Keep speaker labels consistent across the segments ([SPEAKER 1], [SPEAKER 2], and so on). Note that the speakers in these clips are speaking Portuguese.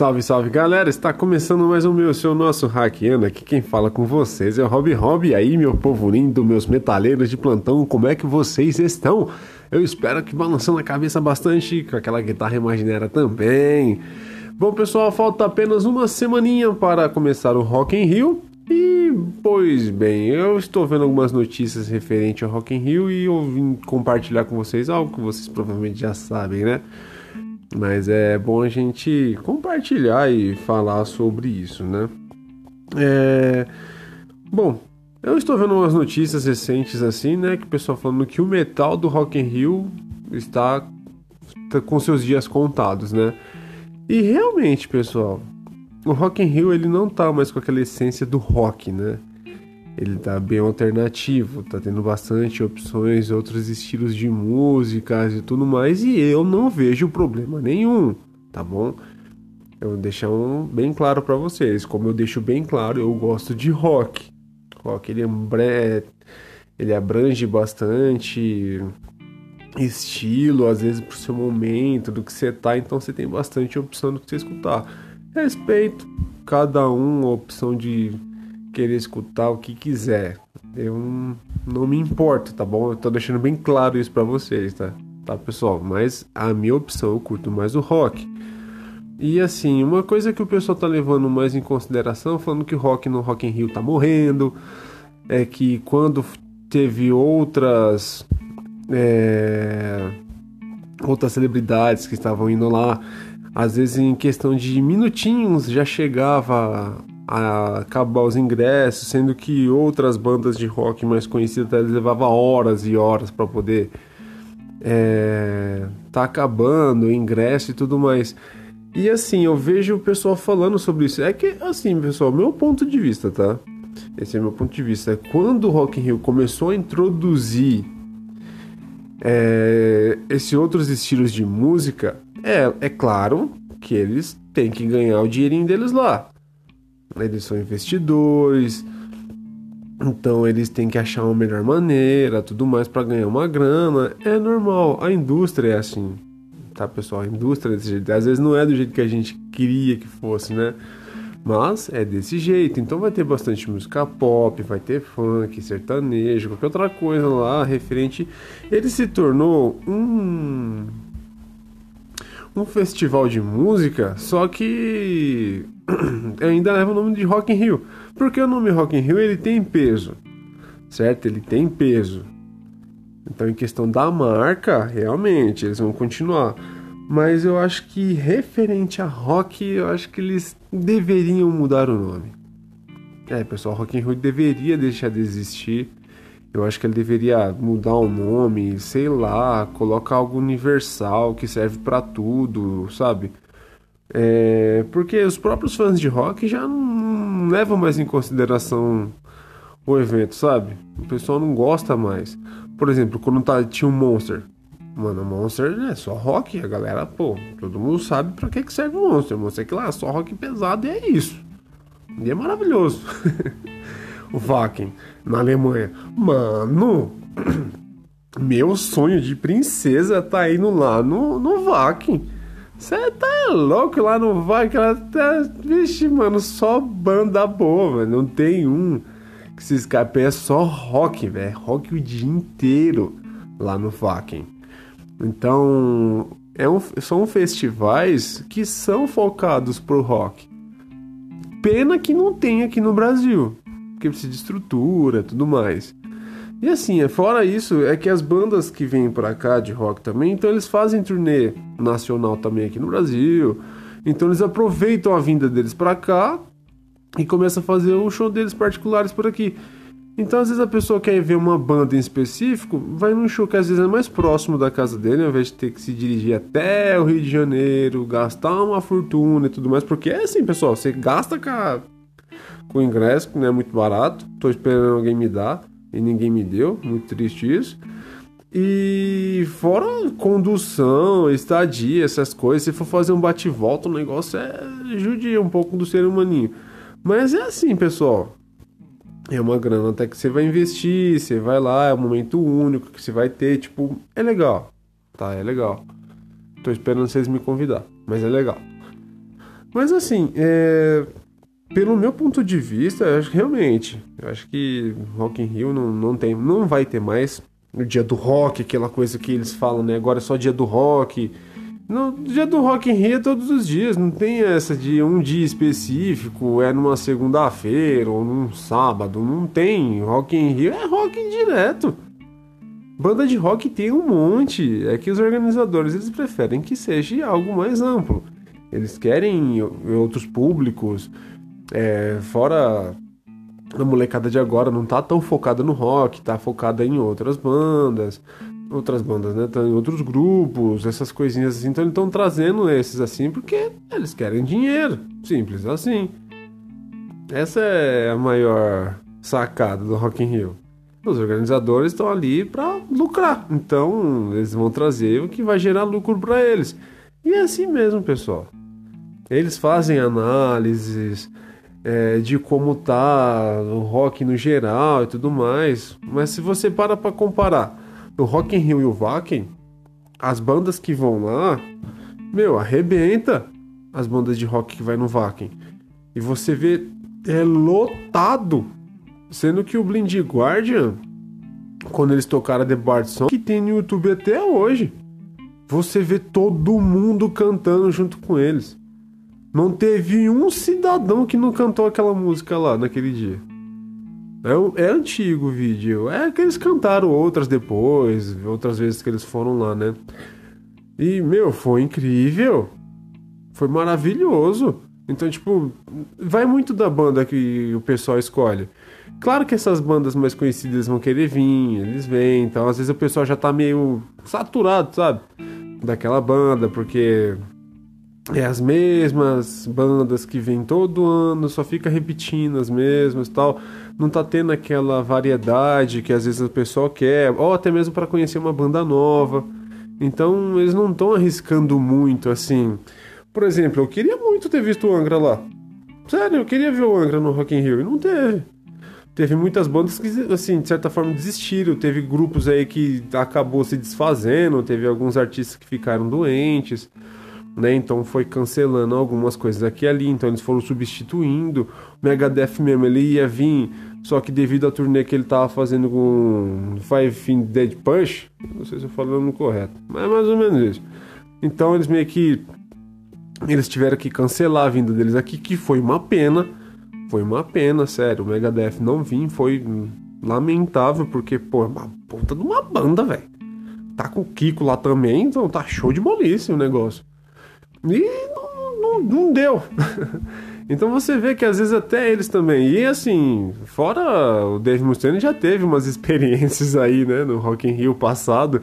[SPEAKER 1] Salve, salve galera! Está começando mais um meu, seu nosso hackeando. Aqui quem fala com vocês é o Rob Rob. E aí, meu povo lindo, meus metaleiros de plantão, como é que vocês estão? Eu espero que balançando a cabeça bastante, com aquela guitarra imaginária também. Bom, pessoal, falta apenas uma semaninha para começar o Rock in Rio. E, pois bem, eu estou vendo algumas notícias referentes ao Rock in Rio e eu vim compartilhar com vocês algo que vocês provavelmente já sabem, né? Mas é bom a gente compartilhar e falar sobre isso, né? É... Bom, eu estou vendo umas notícias recentes assim, né? Que o pessoal falando que o metal do Rock in Rio está com seus dias contados, né? E realmente, pessoal, o Rock in Rio ele não tá mais com aquela essência do rock, né? Ele tá bem alternativo, tá tendo bastante opções, outros estilos de músicas e tudo mais, e eu não vejo problema nenhum, tá bom? Eu vou deixar um bem claro para vocês, como eu deixo bem claro, eu gosto de rock. Rock ele, é, ele abrange bastante estilo, às vezes pro seu momento, do que você tá, então você tem bastante opção do que você escutar. Respeito cada um, a opção de querer escutar o que quiser. Eu não, me importo, tá bom? Eu tô deixando bem claro isso para vocês, tá? Tá, pessoal? Mas a minha opção, eu curto mais o rock. E assim, uma coisa que o pessoal tá levando mais em consideração, falando que o rock no Rock in Rio tá morrendo, é que quando teve outras é, outras celebridades que estavam indo lá, às vezes em questão de minutinhos já chegava a acabar os ingressos, sendo que outras bandas de rock mais conhecidas levavam horas e horas para poder é, tá acabando o ingresso e tudo mais. E assim, eu vejo o pessoal falando sobre isso. É que, assim, pessoal, meu ponto de vista, tá? Esse é meu ponto de vista. Quando o Rock in Rio começou a introduzir é, esses outros estilos de música, é, é claro que eles têm que ganhar o dinheirinho deles lá eles são investidores, então eles têm que achar uma melhor maneira, tudo mais para ganhar uma grana. É normal, a indústria é assim, tá pessoal? A indústria é desse jeito. Às vezes não é do jeito que a gente queria que fosse, né? Mas é desse jeito. Então vai ter bastante música pop, vai ter funk, sertanejo, qualquer outra coisa lá referente. Ele se tornou um um festival de música, só que ainda leva o nome de Rock in Rio. Porque o nome Rock in Rio ele tem peso, certo? Ele tem peso. Então, em questão da marca, realmente eles vão continuar. Mas eu acho que referente a rock, eu acho que eles deveriam mudar o nome. É, pessoal, Rock in Rio deveria deixar de existir eu acho que ele deveria mudar o nome, sei lá, colocar algo universal que serve para tudo, sabe? É, porque os próprios fãs de rock já não levam mais em consideração o evento, sabe? O pessoal não gosta mais. Por exemplo, quando tá, tinha um Monster. Mano, Monster é só rock, a galera, pô, todo mundo sabe pra que, que serve o Monster. Monster é que lá, só rock pesado e é isso. E é maravilhoso. Wacken, na Alemanha. Mano, meu sonho de princesa tá indo lá no, no Wacken. Você tá louco lá no Wacken? Ela tá... Vixe, mano, só banda boa, velho. Não tem um que se escape. É só rock, velho. Rock o dia inteiro lá no Wacken. Então, é um, são festivais que são focados pro rock. Pena que não tem aqui no Brasil porque precisa de estrutura tudo mais. E assim, é, fora isso, é que as bandas que vêm para cá de rock também, então eles fazem turnê nacional também aqui no Brasil. Então eles aproveitam a vinda deles para cá e começam a fazer o show deles particulares por aqui. Então às vezes a pessoa quer ver uma banda em específico, vai num show que às vezes é mais próximo da casa dele, ao invés de ter que se dirigir até o Rio de Janeiro, gastar uma fortuna e tudo mais, porque é assim, pessoal, você gasta com a com ingresso, que não é muito barato. Tô esperando alguém me dar e ninguém me deu, muito triste isso. E fora condução, estadia, essas coisas, se for fazer um bate-volta, o negócio é judia um pouco do ser humaninho. Mas é assim, pessoal. É uma grana até que você vai investir, você vai lá, é um momento único que você vai ter, tipo, é legal. Tá, é legal. Tô esperando vocês me convidar, mas é legal. Mas assim, é... pelo meu ponto de vista, eu acho que realmente, eu acho que Rock in Rio não, não tem, não vai ter mais no dia do rock, aquela coisa que eles falam, né? Agora é só dia do rock. No dia do Rock in Rio é todos os dias, não tem essa de um dia específico, é numa segunda-feira ou num sábado, não tem. Rock in Rio é rock direto. Banda de rock tem um monte, é que os organizadores eles preferem que seja algo mais amplo. Eles querem outros públicos, é, fora a molecada de agora não tá tão focada no rock, tá focada em outras bandas, outras bandas, né? Tá em outros grupos, essas coisinhas assim. Então eles estão trazendo esses assim porque eles querem dinheiro, simples assim. Essa é a maior sacada do Rock in Rio. Os organizadores estão ali para lucrar, então eles vão trazer o que vai gerar lucro para eles. E é assim mesmo, pessoal. Eles fazem análises é, de como tá o rock no geral e tudo mais, mas se você para para comparar o Rock in Rio e o Wacken, as bandas que vão lá, meu, arrebenta as bandas de rock que vai no Wacken. E você vê é lotado Sendo que o Blind Guardian, quando eles tocaram The Bard Song, que tem no YouTube até hoje, você vê todo mundo cantando junto com eles. Não teve um cidadão que não cantou aquela música lá naquele dia. É, é antigo o vídeo. É que eles cantaram outras depois, outras vezes que eles foram lá, né? E, meu, foi incrível. Foi maravilhoso. Então, tipo, vai muito da banda que o pessoal escolhe. Claro que essas bandas mais conhecidas vão querer vir, eles vêm, então às vezes o pessoal já tá meio saturado, sabe? Daquela banda, porque é as mesmas bandas que vêm todo ano, só fica repetindo as mesmas tal. Não tá tendo aquela variedade que às vezes o pessoal quer, ou até mesmo para conhecer uma banda nova. Então eles não estão arriscando muito assim. Por exemplo, eu queria muito ter visto o Angra lá. Sério, eu queria ver o Angra no Rock in Rio e não teve teve muitas bandas que, assim, de certa forma desistiram. Teve grupos aí que acabou se desfazendo, teve alguns artistas que ficaram doentes, né? Então foi cancelando algumas coisas aqui e ali, então eles foram substituindo. O Megadeth mesmo, ele ia vir, só que devido à turnê que ele tava fazendo com Five Finger Dead Punch, não sei se eu falando correto, mas é mais ou menos isso. Então eles meio que eles tiveram que cancelar a vinda deles aqui, que foi uma pena foi uma pena, sério. O Megadeth não vir foi lamentável, porque, pô, é uma puta de uma banda, velho. Tá com o Kiko lá também, então tá show de bolice o negócio. E não, não, não deu. então você vê que às vezes até eles também. E assim, fora o Dave Mustaine já teve umas experiências aí, né, no Rock in Rio passado,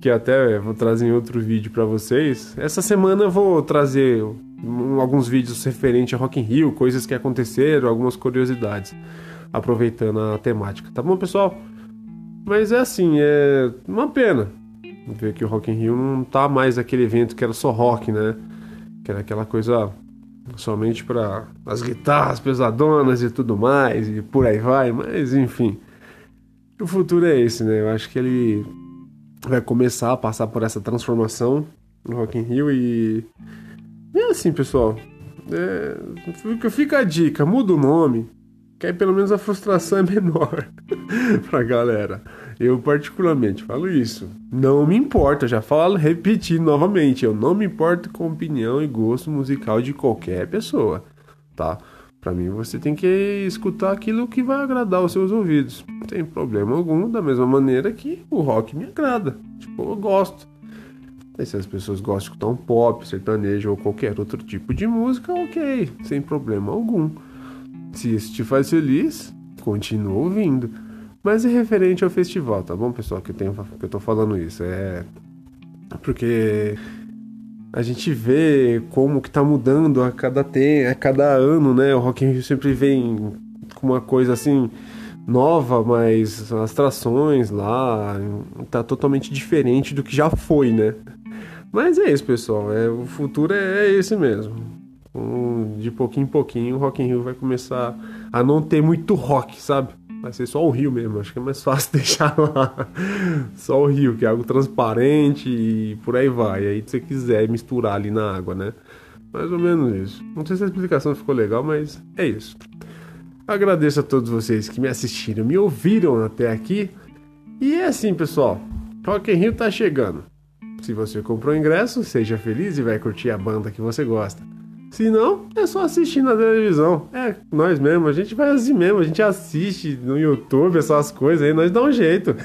[SPEAKER 1] que até vou trazer em outro vídeo para vocês. Essa semana eu vou trazer alguns vídeos referentes a Rock in Rio, coisas que aconteceram, algumas curiosidades, aproveitando a temática, tá bom, pessoal? Mas é assim, é uma pena ver que o Rock in Rio não tá mais aquele evento que era só rock, né? Que era aquela coisa somente para as guitarras pesadonas e tudo mais, e por aí vai, mas enfim. O futuro é esse, né? Eu acho que ele vai começar a passar por essa transformação no Rock in Rio e é assim, pessoal. É, fica a dica, muda o nome, que aí pelo menos a frustração é menor pra galera. Eu particularmente falo isso. Não me importa, já falo, repetir novamente, eu não me importo com opinião e gosto musical de qualquer pessoa, tá? Para mim você tem que escutar aquilo que vai agradar os seus ouvidos. Não tem problema algum, da mesma maneira que o rock me agrada. Tipo, eu gosto. E se as pessoas gostam de escutar um pop, sertanejo ou qualquer outro tipo de música, ok, sem problema algum. Se isso te faz feliz, continua ouvindo. Mas é referente ao festival, tá bom, pessoal? Que eu, tenho, que eu tô falando isso. É. Porque a gente vê como que tá mudando a cada, te... a cada ano, né? O Rock in Rio sempre vem com uma coisa assim nova, mas as atrações lá tá totalmente diferente do que já foi, né? Mas é isso, pessoal. É, o futuro é, é esse mesmo. Um, de pouquinho em pouquinho o Rock in Rio vai começar a não ter muito rock, sabe? Vai ser só o Rio mesmo. Acho que é mais fácil deixar lá. Só o Rio, que é algo transparente e por aí vai. Aí, se você quiser misturar ali na água, né? Mais ou menos isso. Não sei se a explicação ficou legal, mas é isso. Agradeço a todos vocês que me assistiram, me ouviram até aqui. E é assim, pessoal. Rock in Rio tá chegando. Se você comprou ingresso, seja feliz e vai curtir a banda que você gosta. Se não, é só assistir na televisão. É, nós mesmo, a gente vai assim mesmo, a gente assiste no YouTube essas coisas aí, nós dá um jeito.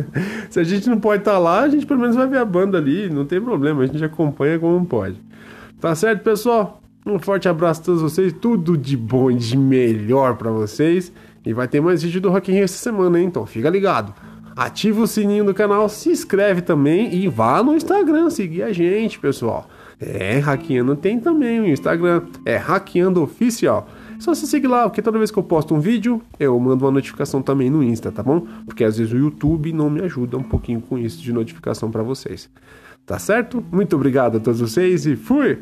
[SPEAKER 1] Se a gente não pode estar tá lá, a gente pelo menos vai ver a banda ali, não tem problema, a gente acompanha como pode. Tá certo, pessoal? Um forte abraço a todos vocês, tudo de bom e de melhor para vocês. E vai ter mais vídeo do Rock in Rio essa semana, hein? Então fica ligado. Ativa o sininho do canal, se inscreve também e vá no Instagram seguir a gente, pessoal. É, Hackeando tem também o Instagram, é Hackeando Oficial. Só você seguir lá, porque toda vez que eu posto um vídeo, eu mando uma notificação também no Insta, tá bom? Porque às vezes o YouTube não me ajuda um pouquinho com isso de notificação para vocês. Tá certo? Muito obrigado a todos vocês e fui!